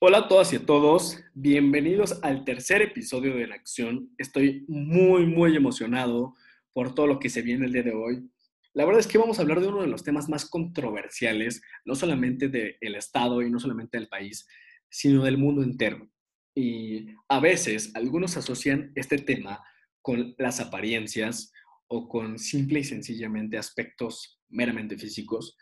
Hola a todas y a todos, bienvenidos al tercer episodio de La Acción. Estoy muy, muy emocionado por todo lo que se viene el día de hoy. La verdad es que vamos a hablar de uno de los temas más controversiales, no solamente del Estado y no solamente del país, sino del mundo entero. Y a veces algunos asocian este tema con las apariencias o con simple y sencillamente aspectos meramente físicos,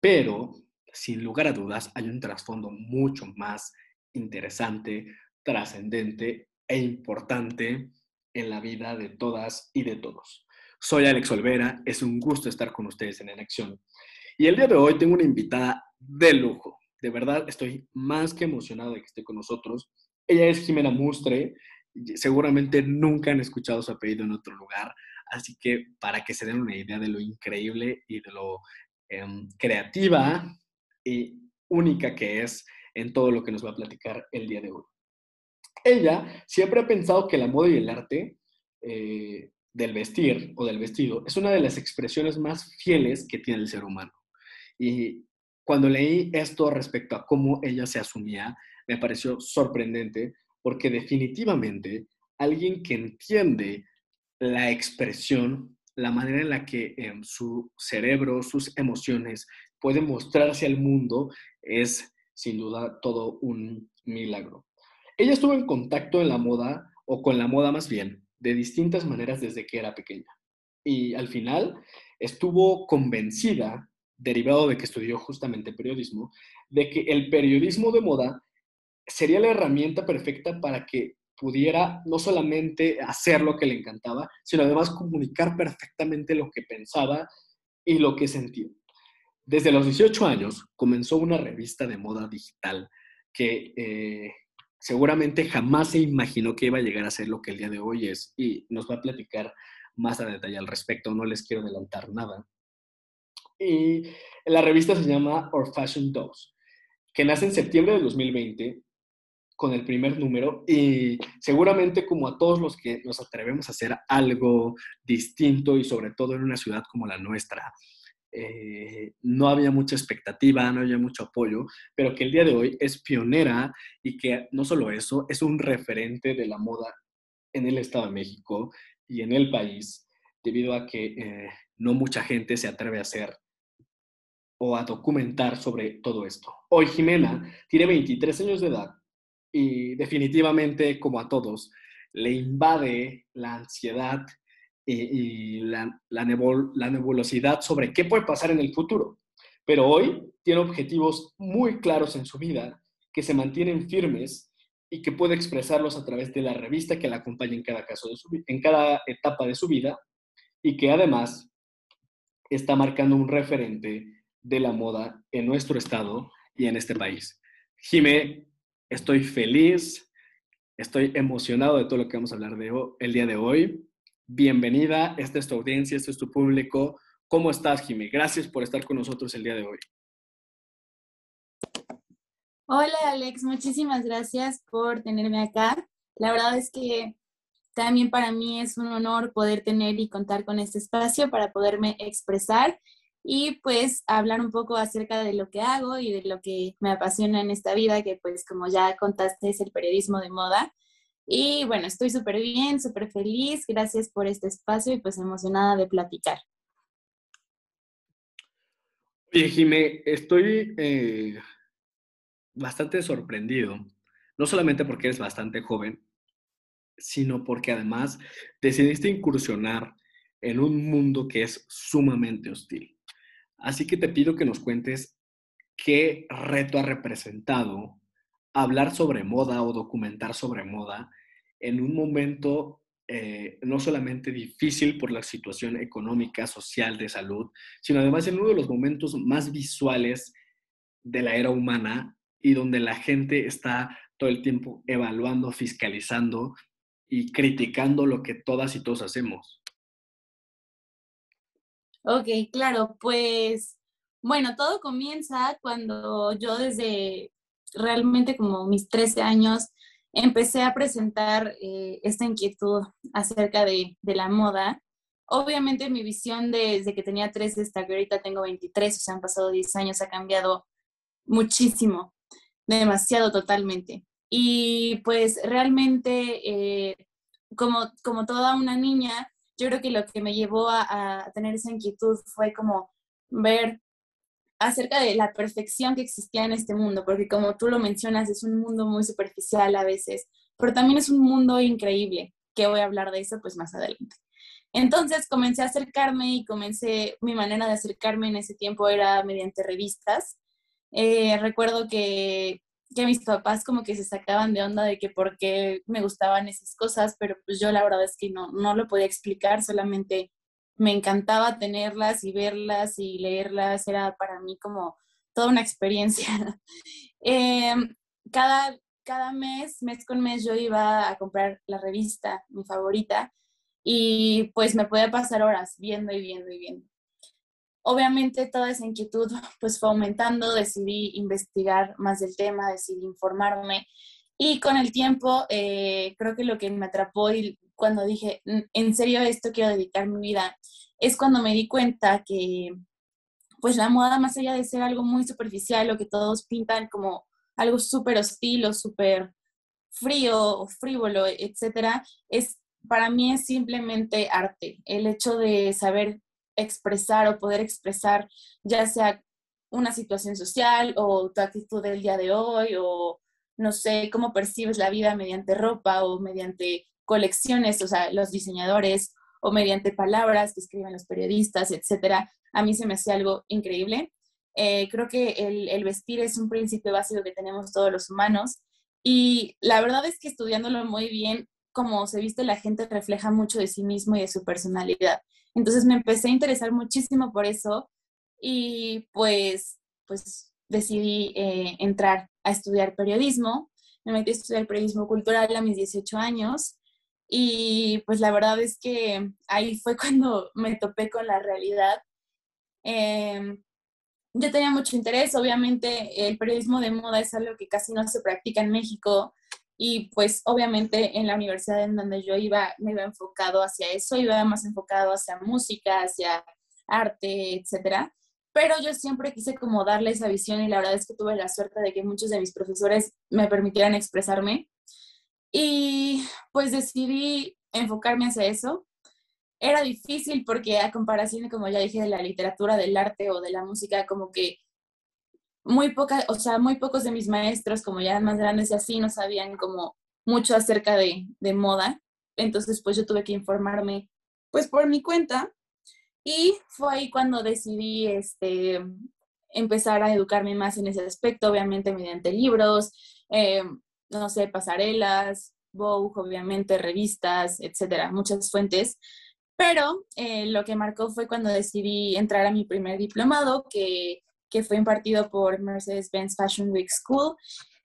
pero sin lugar a dudas, hay un trasfondo mucho más interesante, trascendente e importante en la vida de todas y de todos. Soy Alex Olvera, es un gusto estar con ustedes en Elección. Y el día de hoy tengo una invitada de lujo. De verdad, estoy más que emocionado de que esté con nosotros. Ella es Jimena Mustre. Seguramente nunca han escuchado su apellido en otro lugar. Así que para que se den una idea de lo increíble y de lo em, creativa y única que es en todo lo que nos va a platicar el día de hoy. Ella siempre ha pensado que la moda y el arte eh, del vestir o del vestido es una de las expresiones más fieles que tiene el ser humano. Y cuando leí esto respecto a cómo ella se asumía, me pareció sorprendente porque definitivamente alguien que entiende la expresión, la manera en la que em, su cerebro, sus emociones puede mostrarse al mundo es sin duda todo un milagro. Ella estuvo en contacto en la moda, o con la moda más bien, de distintas maneras desde que era pequeña. Y al final estuvo convencida, derivado de que estudió justamente periodismo, de que el periodismo de moda sería la herramienta perfecta para que pudiera no solamente hacer lo que le encantaba, sino además comunicar perfectamente lo que pensaba y lo que sentía. Desde los 18 años comenzó una revista de moda digital que eh, seguramente jamás se imaginó que iba a llegar a ser lo que el día de hoy es y nos va a platicar más a detalle al respecto, no les quiero adelantar nada. Y la revista se llama Our Fashion Dose, que nace en septiembre de 2020 con el primer número y seguramente como a todos los que nos atrevemos a hacer algo distinto y sobre todo en una ciudad como la nuestra, eh, no había mucha expectativa, no había mucho apoyo, pero que el día de hoy es pionera y que no solo eso, es un referente de la moda en el Estado de México y en el país, debido a que eh, no mucha gente se atreve a hacer o a documentar sobre todo esto. Hoy Jimena tiene 23 años de edad y definitivamente, como a todos, le invade la ansiedad y, la, nebulosidad sobre qué puede pasar en el futuro. Pero hoy tiene objetivos muy claros en su vida que se mantienen firmes y que puede expresarlos a través de la revista que la acompaña en cada, caso de su, en cada etapa de su vida y que además está marcando un referente de la moda en nuestro estado y en este país. Jime, estoy feliz, estoy emocionado de todo lo que vamos a hablar de el día de hoy bienvenida. Esta es tu audiencia, este es tu público. ¿Cómo estás, Jimmy? Gracias por estar con nosotros el día de hoy. Hola, Alex. Muchísimas gracias por tenerme acá. La verdad es que también para mí es un honor poder tener y contar con este espacio para poderme expresar y pues hablar un poco acerca de lo que hago y de lo que me apasiona en esta vida, que pues como ya contaste es el periodismo de moda. Y bueno, estoy súper bien, súper feliz. Gracias por este espacio y pues emocionada de platicar. Oye, Jimé, estoy eh, bastante sorprendido, no solamente porque eres bastante joven, sino porque además decidiste incursionar en un mundo que es sumamente hostil. Así que te pido que nos cuentes qué reto ha representado hablar sobre moda o documentar sobre moda en un momento eh, no solamente difícil por la situación económica, social, de salud, sino además en uno de los momentos más visuales de la era humana y donde la gente está todo el tiempo evaluando, fiscalizando y criticando lo que todas y todos hacemos. Ok, claro, pues bueno, todo comienza cuando yo desde realmente como mis 13 años empecé a presentar eh, esta inquietud acerca de, la moda. Obviamente mi visión desde que tenía 13 hasta que ahorita tengo 23, o sea, han pasado 10 años, ha cambiado muchísimo. demasiado totalmente. Y pues realmente, eh, como, como toda una niña, yo creo que lo que me llevó a, tener esa inquietud fue como ver acerca de la perfección que existía en este mundo, porque como tú lo mencionas, es un mundo muy superficial a veces, pero también es un mundo increíble, que voy a hablar de eso pues más adelante. Entonces comencé a acercarme y comencé, mi manera de acercarme en ese tiempo era mediante revistas. Eh, recuerdo que, que mis papás como que se sacaban de onda de que por qué me gustaban esas cosas, pero pues yo la verdad es que no, no lo podía explicar, solamente me encantaba tenerlas y verlas y leerlas, era para mí como toda una experiencia. Em, cada, cada mes, mes con mes, yo iba a comprar la revista, mi favorita, y pues me podía pasar horas viendo y viendo y viendo. Obviamente toda esa inquietud pues fue aumentando, decidí investigar más del tema, decidí informarme y con el tiempo eh, creo que lo que me atrapó y cuando dije, mm, en serio esto quiero dedicar mi vida, es cuando me di cuenta que pues la moda más allá de ser algo muy superficial o que todos pintan como algo súper hostil o súper frío o frívolo, etcétera, es para mí es simplemente arte. El hecho de saber expresar o poder expresar ya sea una situación social o tu actitud del día de hoy o no sé cómo percibes la vida mediante ropa o mediante colecciones, o sea, los diseñadores o mediante palabras que escriben los periodistas, etcétera. A mí se me hace algo increíble. Eh, creo que el, el vestir es un principio básico que tenemos todos los humanos y la verdad es que estudiándolo muy bien, como se viste la gente refleja mucho de sí mismo y de su personalidad. Entonces me empecé a interesar muchísimo por eso y pues, pues decidí eh, entrar a estudiar periodismo. Me metí a estudiar periodismo cultural a mis 18 años y pues la verdad es que ahí fue cuando me topé con la realidad. Em, yo tenía mucho interés, obviamente el periodismo de moda es algo que casi no se practica en México y pues obviamente en la universidad en donde yo iba, me iba enfocado hacia eso, iba más enfocado hacia música, hacia arte, etcétera. Pero yo siempre quise como darle esa visión y la verdad es que tuve la suerte de que muchos de mis profesores me permitieran expresarme. Y pues decidí enfocarme hacia eso. Era difícil porque a comparación, como ya dije, de la literatura, del arte o de la música, como que muy poca, o sea, muy pocos de mis maestros, como ya más grandes y así, no sabían como mucho acerca de, de moda. Entonces, pues yo tuve que informarme, pues por mi cuenta. Y fue ahí cuando decidí este, empezar a educarme más en ese aspecto, obviamente mediante libros, eh, no sé, pasarelas, Vogue, obviamente, revistas, etcétera, muchas fuentes. Pero eh, lo que marcó fue cuando decidí entrar a mi primer diplomado, que que fue impartido por Mercedes-Benz Fashion Week School.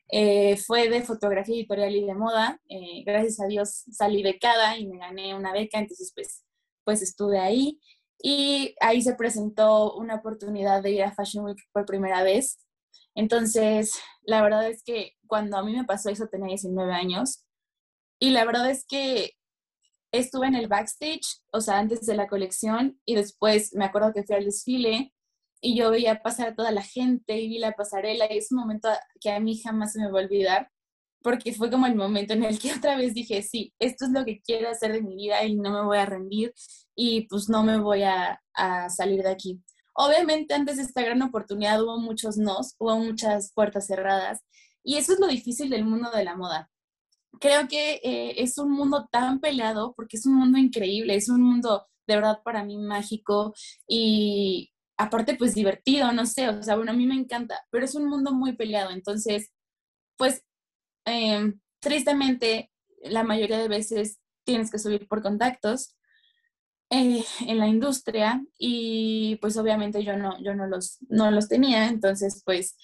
Eh, fue de fotografía editorial y de moda. Eh, gracias a Dios salí becada y me gané una beca, entonces pues, pues estuve ahí. Y ahí se presentó una oportunidad de ir a Fashion Week por primera vez. Entonces, la verdad es que cuando a mí me pasó eso tenía 19 años. Y la verdad es que estuve en el backstage, o sea, antes de la colección, y después me acuerdo que fui al desfile y yo veía pasar a toda la gente y vi la pasarela y es un momento que a mí jamás se me va a olvidar porque fue como el momento en el que otra vez dije, sí, esto es lo que quiero hacer de mi vida y no me voy a rendir y pues no me voy a, a salir de aquí. Obviamente antes de esta gran oportunidad hubo muchos nos, hubo muchas puertas cerradas y eso es lo difícil del mundo de la moda. Creo que eh, es un mundo tan peleado porque es un mundo increíble, es un mundo de verdad para mí mágico y, aparte pues divertido, no sé, o sea, bueno, a mí me encanta, pero es un mundo muy peleado, entonces, pues, em, tristemente, la mayoría de veces tienes que subir por contactos eh, en la industria y pues obviamente yo no, yo no los, no los tenía, entonces pues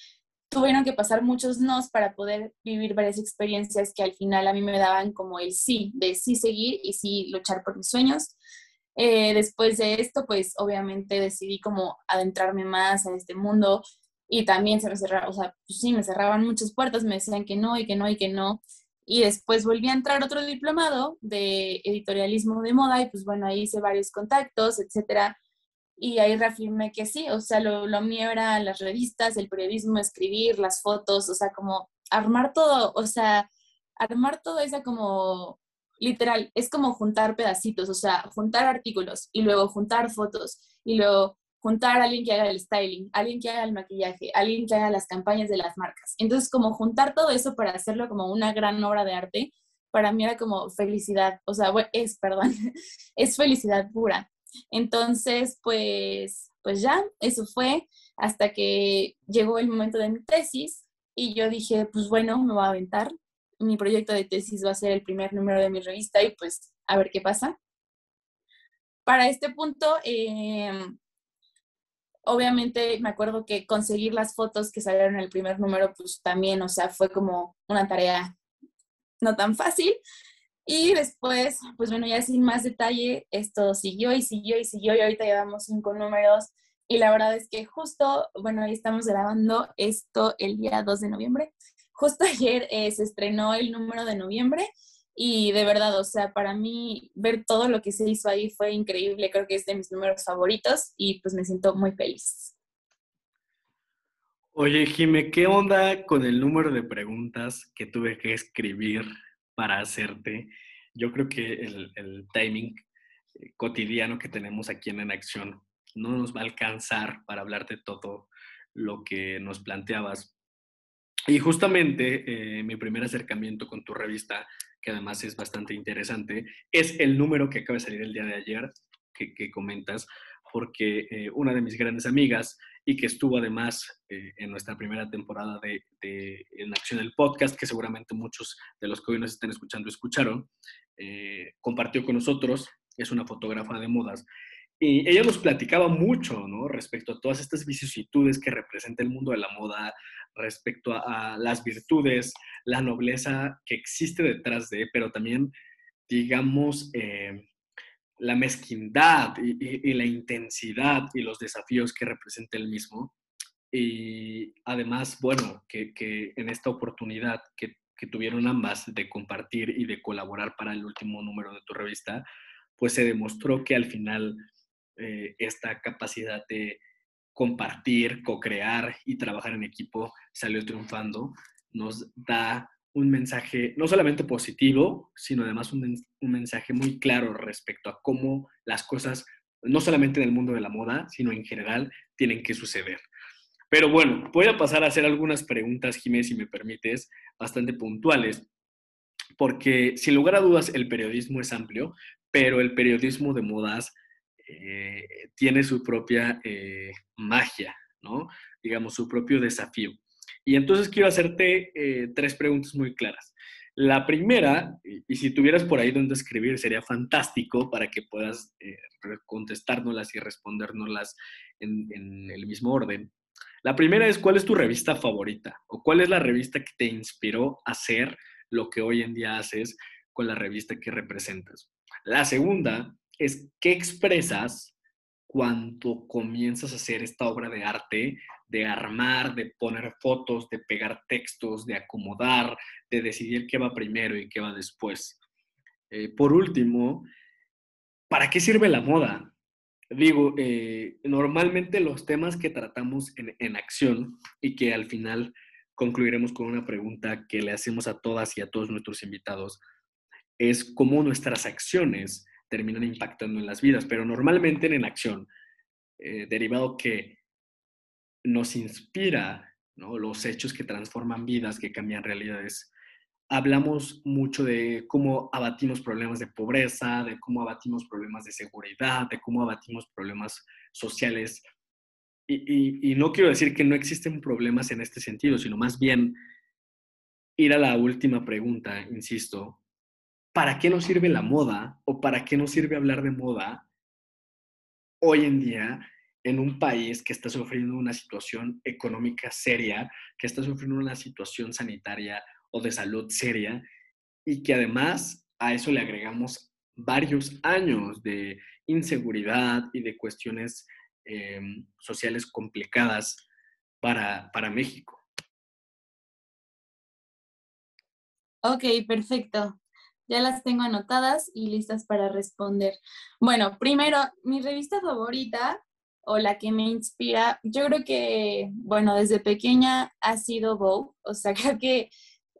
tuvieron que pasar muchos nos para poder vivir varias experiencias que al final a mí me daban como el sí, de sí seguir y sí luchar por mis sueños. Eh, después de esto, pues obviamente decidí como adentrarme más en este mundo y también se me pues me cerraban muchas puertas, me decían que no y que no y que no. Y después volví a entrar otro diplomado de editorialismo de moda y pues bueno, ahí hice varios contactos, etcétera. Y ahí reafirmé que sí, o sea, lo, lo mío era las revistas, el periodismo, escribir, las fotos, o sea, como armar todo, o sea, armar todo esa como, literal, es como juntar pedacitos, o sea, juntar artículos y luego juntar fotos y luego juntar a alguien que haga el styling, alguien que haga el maquillaje, alguien que haga las campañas de las marcas. Entonces, como juntar todo eso para hacerlo como una gran obra de arte, para mí era como felicidad, o sea, es, perdón, es felicidad pura. Entonces, pues, pues ya, eso fue hasta que llegó el momento de mi tesis y yo dije, pues bueno, me voy a aventar. Mi proyecto de tesis va a ser el primer número de mi revista y pues a ver qué pasa. Para este punto, eh, Obviamente me acuerdo que conseguir las fotos que salieron en el primer número, pues también, o sea, fue como una tarea no tan fácil. Y después, pues bueno, ya sin más detalle, esto siguió y siguió y siguió y ahorita llevamos cinco números. Y la verdad es que justo, bueno, ahí estamos grabando esto el día 2 de noviembre. Justo ayer eh, se estrenó el número de noviembre y de verdad, o sea, para mí ver todo lo que se hizo ahí fue increíble, creo que es de mis números favoritos y pues me siento muy feliz. Oye, Jime, ¿qué onda con el número de preguntas que tuve que escribir para hacerte? Yo creo que el, timing eh, cotidiano que tenemos aquí en En Acción no nos va a alcanzar para hablar de todo lo que nos planteabas. Y justamente eh, mi primer acercamiento con tu revista que además es bastante interesante, es el número que acaba de salir el día de ayer, que, comentas, porque eh, una de mis grandes amigas y que estuvo además eh, en nuestra primera temporada de, En Acción el Podcast, que seguramente muchos de los que hoy nos están escuchando escucharon, eh, compartió con nosotros, es una fotógrafa de modas, y ella nos platicaba mucho, ¿no? Respecto a todas estas vicisitudes que representa el mundo de la moda, respecto a, las virtudes, la nobleza que existe detrás de, pero también, digamos, eh, la mezquindad y, la intensidad y los desafíos que representa el mismo. Y además, bueno, que, en esta oportunidad que, tuvieron ambas de compartir y de colaborar para el último número de tu revista, pues se demostró que al final eh, esta capacidad de compartir, co-crear y trabajar en equipo salió triunfando, nos da un mensaje no solamente positivo, sino además un, mensaje muy claro respecto a cómo las cosas, no solamente en el mundo de la moda, sino en general, tienen que suceder. Pero bueno, voy a pasar a hacer algunas preguntas, Jiménez, si me permites, bastante puntuales, porque sin lugar a dudas el periodismo es amplio, pero el periodismo de modas eh, tiene su propia eh, magia, ¿no? Digamos, su propio desafío. Y entonces quiero hacerte eh, tres preguntas muy claras. La primera, y, si tuvieras por ahí donde escribir, sería fantástico para que puedas contestárnoslas y respondérnoslas en, en el mismo orden. La primera es, ¿cuál es tu revista favorita? ¿O cuál es la revista que te inspiró a hacer lo que hoy en día haces con la revista que representas? La segunda es qué expresas cuando comienzas a hacer esta obra de arte, de armar, de poner fotos, de pegar textos, de acomodar, de decidir qué va primero y qué va después. Eh, por último, ¿para qué sirve la moda? Digo, eh, normalmente los temas que tratamos en, en acción y que al final concluiremos con una pregunta que le hacemos a todas y a todos nuestros invitados es cómo nuestras acciones terminan impactando en las vidas, pero normalmente en acción, eh, derivado que nos inspira los hechos que transforman vidas, que cambian realidades. Hablamos mucho de cómo abatimos problemas de pobreza, de cómo abatimos problemas de seguridad, de cómo abatimos problemas sociales. Y, y no quiero decir que no existen problemas en este sentido, sino más bien ir a la última pregunta, insisto, ¿para qué nos sirve la moda o para qué nos sirve hablar de moda hoy en día en un país que está sufriendo una situación económica seria, que está sufriendo una situación sanitaria o de salud seria y que además a eso le agregamos varios años de inseguridad y de cuestiones em, sociales complicadas para, para México. Ok, perfecto. Ya las tengo anotadas y listas para responder. Bueno, primero, mi revista favorita o la que me inspira, yo creo que, bueno, desde pequeña ha sido Vogue, o sea, creo que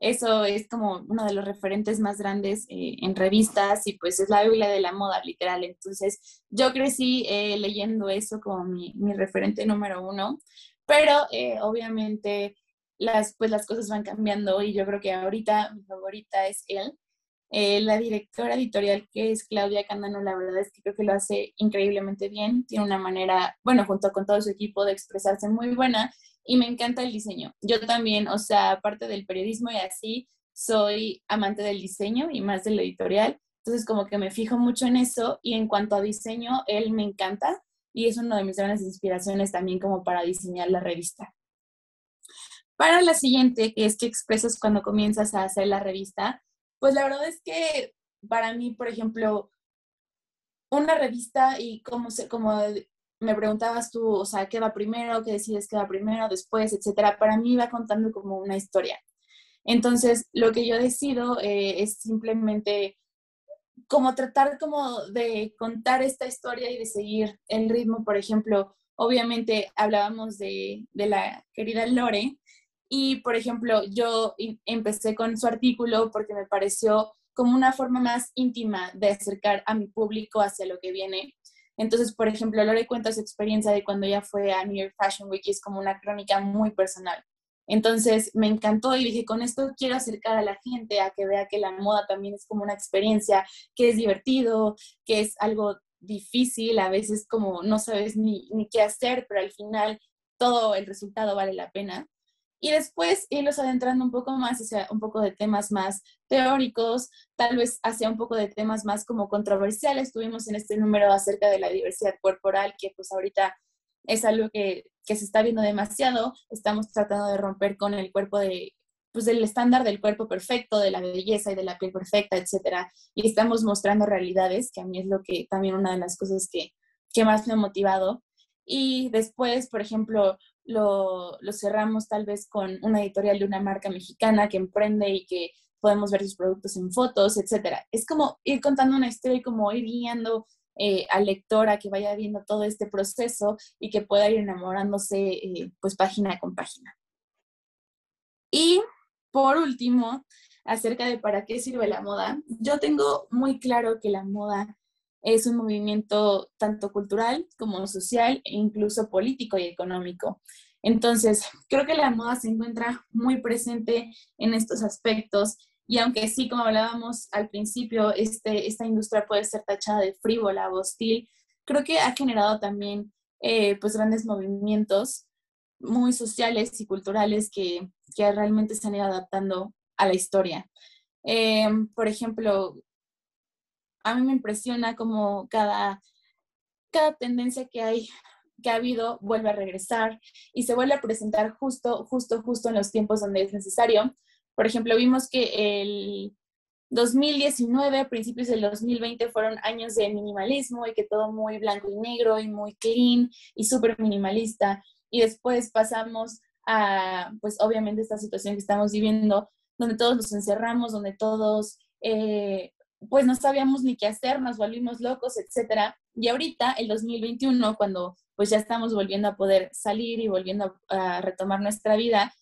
eso es como uno de los referentes más grandes eh, en revistas y pues es la Biblia de la moda, literal. Entonces, yo crecí eh, leyendo eso como mi, mi, referente número uno, pero eh, obviamente las, pues las cosas van cambiando y yo creo que ahorita mi favorita es él. La directora editorial que es Claudia Candano, la verdad es que creo que lo hace increíblemente bien, tiene una manera, bueno, junto con todo su equipo de expresarse muy buena y me encanta el diseño. Yo también, o sea, aparte del periodismo y así, soy amante del diseño y más del editorial. Entonces, como que me fijo mucho en eso y en cuanto a diseño, él me encanta y es una de mis grandes inspiraciones también como para diseñar la revista. Para la siguiente, que es que expresas cuando comienzas a hacer la revista, pues la verdad es que para mí, por ejemplo, una revista y como, se, como me preguntabas tú, o sea, ¿qué va primero? ¿Qué decides qué va primero, después, etcétera? Para mí va contando como una historia. Entonces, lo que yo decido eh, es simplemente como tratar como de contar esta historia y de seguir el ritmo. Por ejemplo, obviamente hablábamos de, de la querida Lore y, por ejemplo, yo empecé con su artículo porque me pareció como una forma más íntima de acercar a mi público hacia lo que viene entonces, por ejemplo, Lore cuenta su experiencia de cuando ella fue a New York Fashion Week y es como una crónica muy personal. Entonces me encantó y dije, con esto quiero acercar a la gente a que vea que la moda también es como una experiencia, que es divertido, que es algo difícil, a veces como no sabes ni, ni qué hacer, pero al final todo el resultado vale la pena y después irlos adentrando un poco más hacia un poco de temas más teóricos, tal vez hacia un poco de temas más como controversiales. Tuvimos en este número acerca de la diversidad corporal, que pues ahorita es algo que, que se está viendo demasiado. Estamos tratando de romper con el cuerpo de, pues del estándar del cuerpo perfecto, de la belleza y de la piel perfecta, etcétera. Y estamos mostrando realidades, que a mí es lo que también una de las cosas que, que más me ha motivado. Y después, por ejemplo, lo, cerramos tal vez con una editorial de una marca mexicana que emprende y que podemos ver sus productos en fotos, etcétera. Es como ir contando una historia y como ir guiando eh, al lector a que vaya viendo todo este proceso y que pueda ir enamorándose eh, pues página con página. Y por último, acerca de para qué sirve la moda, yo tengo muy claro que la moda es un movimiento tanto cultural como social e incluso político y económico. Entonces, creo que la moda se encuentra muy presente en estos aspectos y aunque sí, como hablábamos al principio, este, esta industria puede ser tachada de frívola o hostil, creo que ha generado también eh, pues grandes movimientos muy sociales y culturales que, que realmente se han ido adaptando a la historia. Eh, por ejemplo, a mí me impresiona como cada, cada tendencia que hay que ha habido vuelve a regresar y se vuelve a presentar justo, justo, justo en los tiempos donde es necesario. Por ejemplo, vimos que el 2019, principios del 2020 fueron años de minimalismo y que todo muy blanco y negro y muy clean y súper minimalista. Y después pasamos a, pues obviamente, esta situación que estamos viviendo, donde todos nos encerramos, donde todos eh, pues no sabíamos ni qué hacer, nos volvimos locos, etcétera. Y ahorita, el 2021, cuando pues ya estamos volviendo a poder salir y volviendo a, retomar nuestra vida,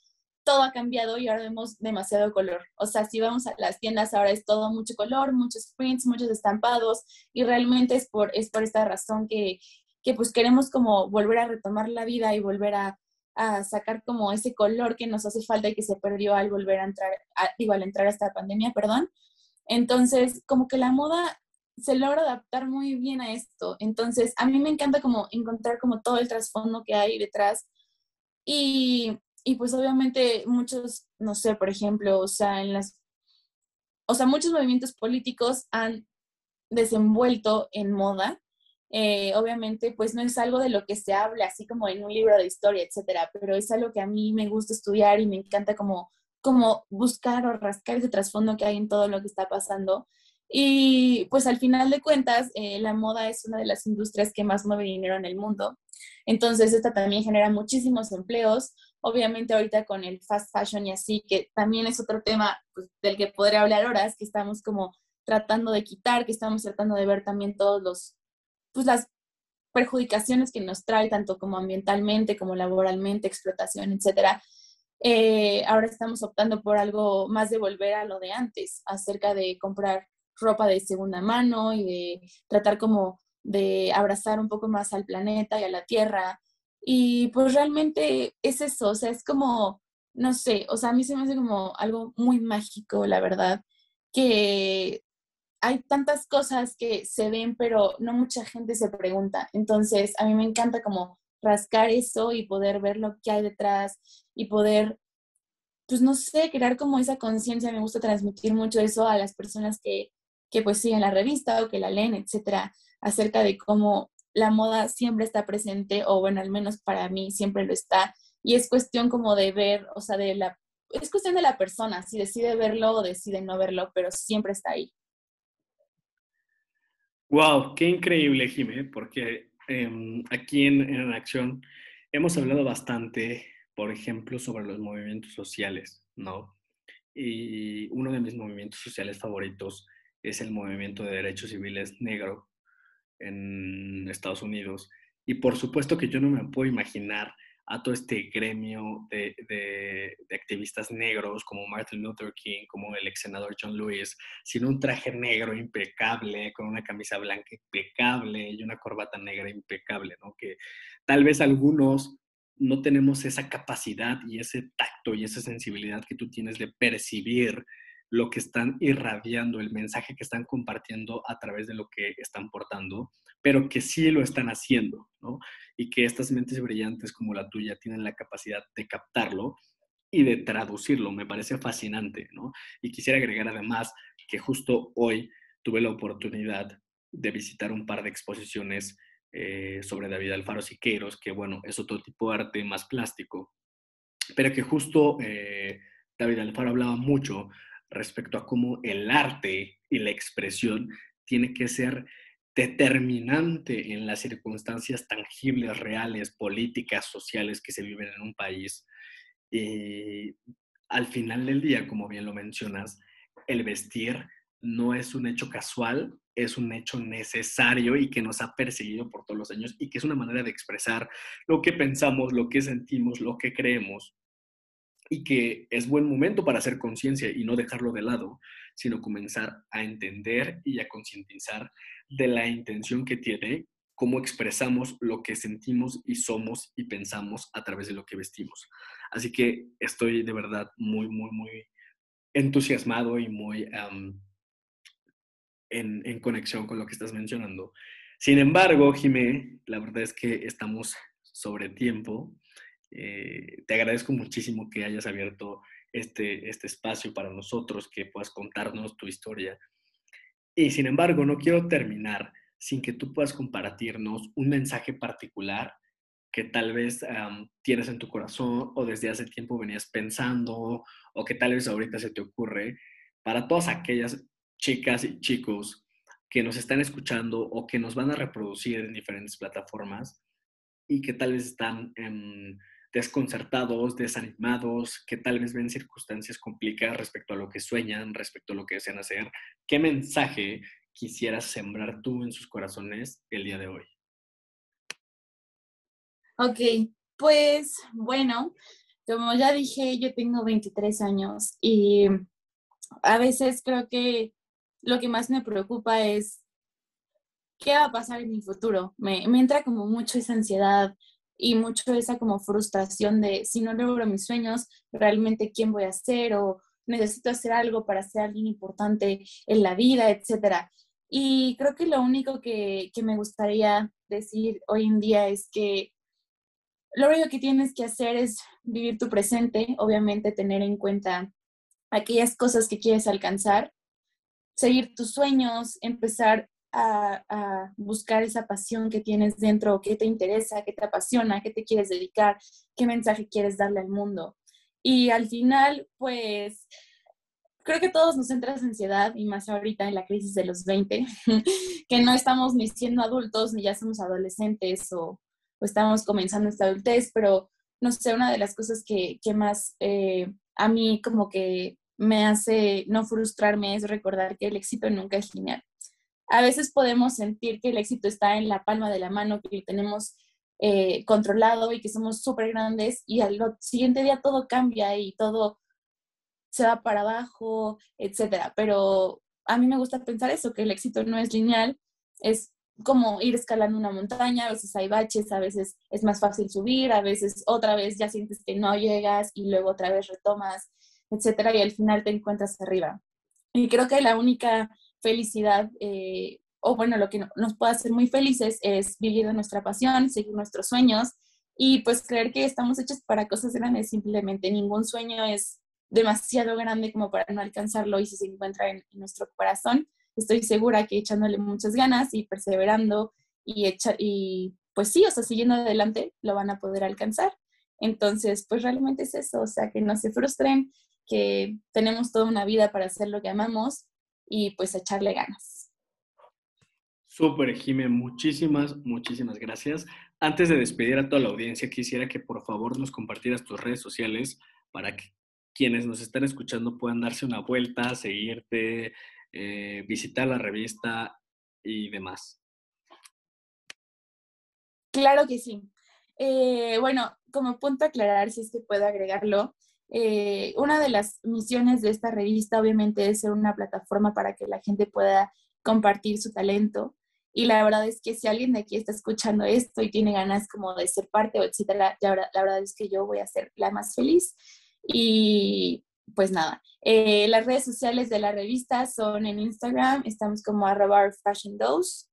todo ha cambiado y ahora vemos demasiado color. O sea, si vamos a las tiendas ahora es todo mucho color, muchos prints, muchos estampados y realmente es por, es por esta razón que, que pues queremos como volver a retomar la vida y volver a, a sacar como ese color que nos hace falta y que se perdió al volver a entrar, digo, al entrar a esta pandemia, perdón. Entonces, como que la moda se logra adaptar muy bien a esto. Entonces, a mí me encanta como encontrar como todo el trasfondo que hay detrás. Y, y pues obviamente muchos, no sé, por ejemplo, o sea, en las, o sea, muchos movimientos políticos han desenvuelto en moda. Eh, obviamente, pues no es algo de lo que se habla así como en un libro de historia, etcétera, pero es algo que a mí me gusta estudiar y me encanta como como buscar o rascar ese trasfondo que hay en todo lo que está pasando. Y pues al final de cuentas, eh, la moda es una de las industrias que más mueve dinero en el mundo. Entonces, esta también genera muchísimos empleos. Obviamente ahorita con el fast fashion y así, que también es otro tema pues, del que podría hablar horas, que estamos como tratando de quitar, que estamos tratando de ver también todos los, pues las perjudicaciones que nos trae, tanto como ambientalmente, como laboralmente, explotación, etcétera, eh, ahora estamos optando por algo más de volver a lo de antes, acerca de comprar ropa de segunda mano y de tratar como de abrazar un poco más al planeta y a la tierra. Y pues realmente es eso, o sea, es como, no sé, o sea, a mí se me hace como algo muy mágico, la verdad, que hay tantas cosas que se ven, pero no mucha gente se pregunta. Entonces, a mí me encanta como rascar eso y poder ver lo que hay detrás y poder, pues no sé, crear como esa conciencia. Me gusta transmitir mucho eso a las personas que, que pues siguen la revista o que la leen, etcétera, acerca de cómo la moda siempre está presente, o bueno, al menos para mí siempre lo está. Y es cuestión como de ver, o sea, de la, es cuestión de la persona, si decide verlo o decide no verlo, pero siempre está ahí. Wow, qué increíble, Jimé, porque em, aquí en, en Acción hemos hablado bastante, por ejemplo, sobre los movimientos sociales, ¿no? Y uno de mis movimientos sociales favoritos es el movimiento de derechos civiles negro en Estados Unidos. Y por supuesto que yo no me puedo imaginar a todo este gremio de, de, activistas negros como Martin Luther King, como el ex senador John Lewis, sin un traje negro impecable, con una camisa blanca impecable y una corbata negra impecable, ¿no? Que tal vez algunos no tenemos esa capacidad y ese tacto y esa sensibilidad que tú tienes de percibir lo que están irradiando, el mensaje que están compartiendo a través de lo que están portando, pero que sí lo están haciendo, ¿no? Y que estas mentes brillantes como la tuya tienen la capacidad de captarlo y de traducirlo. Me parece fascinante, ¿no? Y quisiera agregar además que justo hoy tuve la oportunidad de visitar un par de exposiciones eh, sobre David Alfaro Siqueiros, que bueno, es otro tipo de arte más plástico, pero que justo eh, David Alfaro hablaba mucho respecto a cómo el arte y la expresión tiene que ser determinante en las circunstancias tangibles, reales, políticas, sociales que se viven en un país. Y al final del día, como bien lo mencionas, el vestir no es un hecho casual, es un hecho necesario y que nos ha perseguido por todos los años y que es una manera de expresar lo que pensamos, lo que sentimos, lo que creemos y que es buen momento para hacer conciencia y no dejarlo de lado, sino comenzar a entender y a concientizar de la intención que tiene, cómo expresamos lo que sentimos y somos y pensamos a través de lo que vestimos. Así que estoy de verdad muy, muy, muy entusiasmado y muy en, en conexión con lo que estás mencionando. Sin embargo, Jimé, la verdad es que estamos sobre tiempo eh, te agradezco muchísimo que hayas abierto este, este espacio para nosotros, que puedas contarnos tu historia. Y sin embargo, no quiero terminar sin que tú puedas compartirnos un mensaje particular que tal vez tienes en tu corazón o desde hace tiempo venías pensando o que tal vez ahorita se te ocurre para todas aquellas chicas y chicos que nos están escuchando o que nos van a reproducir en diferentes plataformas y que tal vez están en desconcertados, desanimados, que tal vez ven circunstancias complicadas respecto a lo que sueñan, respecto a lo que desean hacer. ¿Qué mensaje quisieras sembrar tú en sus corazones el día de hoy? Ok, pues bueno, como ya dije, yo tengo 23 años y a veces creo que lo que más me preocupa es qué va a pasar en mi futuro. Me, me entra como mucho esa ansiedad, y mucho esa como frustración de si no logro mis sueños, realmente quién voy a ser o necesito hacer algo para ser alguien importante en la vida, etcétera. Y creo que lo único que, que me gustaría decir hoy en día es que lo único que tienes que hacer es vivir tu presente, obviamente tener en cuenta aquellas cosas que quieres alcanzar, seguir tus sueños, empezar a, buscar esa pasión que tienes dentro, qué te interesa, qué te apasiona, qué te quieres dedicar, qué mensaje quieres darle al mundo. Y al final, pues, creo que todos nos entra esa ansiedad, y más ahorita en la crisis de los 20, que no estamos ni siendo adultos, ni ya somos adolescentes o, estamos comenzando esta adultez, pero no sé, una de las cosas que, que más eh, a mí como que me hace no frustrarme es recordar que el éxito nunca es lineal a veces podemos sentir que el éxito está en la palma de la mano, que lo tenemos eh, controlado y que somos súper grandes y al siguiente día todo cambia y todo se va para abajo, etcétera. Pero a mí me gusta pensar eso, que el éxito no es lineal, es como ir escalando una montaña, a veces hay baches, a veces es más fácil subir, a veces otra vez ya sientes que no llegas y luego otra vez retomas, etcétera, y al final te encuentras arriba. Y creo que la única felicidad, eh, o bueno, lo que nos puede hacer muy felices es vivir de nuestra pasión, seguir nuestros sueños y pues creer que estamos hechos para cosas grandes, simplemente ningún sueño es demasiado grande como para no alcanzarlo y si se encuentra en nuestro corazón, estoy segura que echándole muchas ganas y perseverando y, echa, y pues sí, o sea, siguiendo adelante, lo van a poder alcanzar. Entonces, pues realmente es eso, o sea, que no se frustren, que tenemos toda una vida para hacer lo que amamos y pues echarle ganas. Súper, Jime, muchísimas, muchísimas gracias. Antes de despedir a toda la audiencia, quisiera que por favor nos compartieras tus redes sociales para que quienes nos están escuchando puedan darse una vuelta, seguirte, eh, visitar la revista y demás. Claro que sí. Eh, bueno, como punto a aclarar, si es que puedo agregarlo, eh, una de las misiones de esta revista obviamente es ser una plataforma para que la gente pueda compartir su talento. Y la verdad es que si alguien de aquí está escuchando esto y tiene ganas como de ser parte o etcétera, la verdad es que yo voy a ser la más feliz. Y pues nada, eh, las redes sociales de la revista son en Instagram, estamos como arroba fashion dose,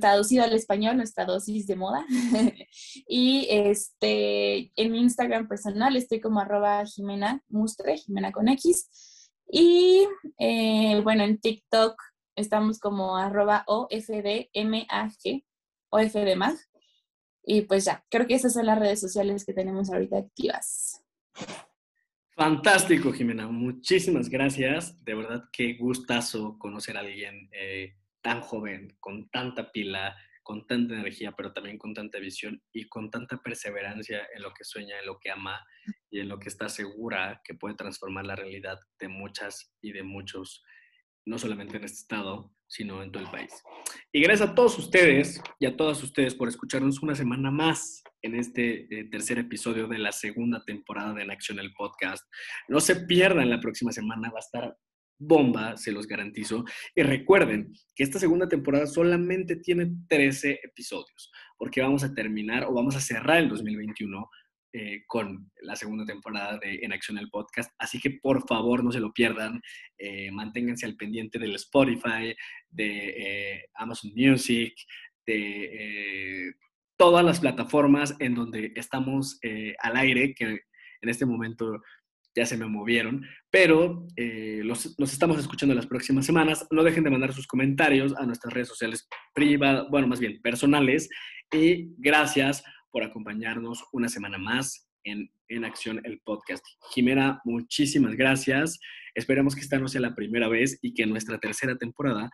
traducido al español, nuestra dosis de moda. y este, en mi Instagram personal estoy como arroba Jimena Mustre, Jimena con X. Y eh, bueno, en TikTok estamos como arroba OFDMAG, OFDMAG. Y pues ya, creo que esas son las redes sociales que tenemos ahorita activas. Fantástico, Jimena. Muchísimas gracias. De verdad, qué gustazo conocer a alguien eh, tan joven, con tanta pila, con tanta energía, pero también con tanta visión y con tanta perseverancia en lo que sueña, en lo que ama y en lo que está segura que puede transformar la realidad de muchas y de muchos, no solamente en este estado, sino en todo el país. Y gracias a todos ustedes y a todas ustedes por escucharnos una semana más en este eh, tercer episodio de la segunda temporada de En Acción el podcast. No se pierdan la próxima semana, va a estar bomba, se los garantizo. Y recuerden que esta segunda temporada solamente tiene 13 episodios, porque vamos a terminar o vamos a cerrar el 2021 eh, con la segunda temporada de En Acción el Podcast. Así que por favor no se lo pierdan. Eh, manténganse al pendiente del Spotify, de Amazon Music, de todas las plataformas en donde estamos eh, al aire, que en este momento ya se me movieron, pero eh, los, estamos escuchando las próximas semanas. No dejen de mandar sus comentarios a nuestras redes sociales privadas, bueno, más bien personales. Y gracias por acompañarnos una semana más en, en Acción el Podcast. Jimena, muchísimas gracias. Esperamos que esta no sea la primera vez y que en nuestra tercera temporada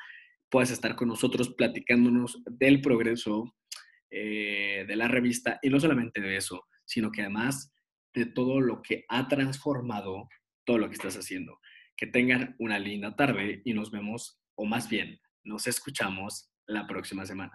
puedas estar con nosotros platicándonos del progreso eh, de la revista y no solamente de eso, sino que además de todo lo que ha transformado todo lo que estás haciendo. Que tengan una linda tarde y nos vemos, o más bien, nos escuchamos la próxima semana.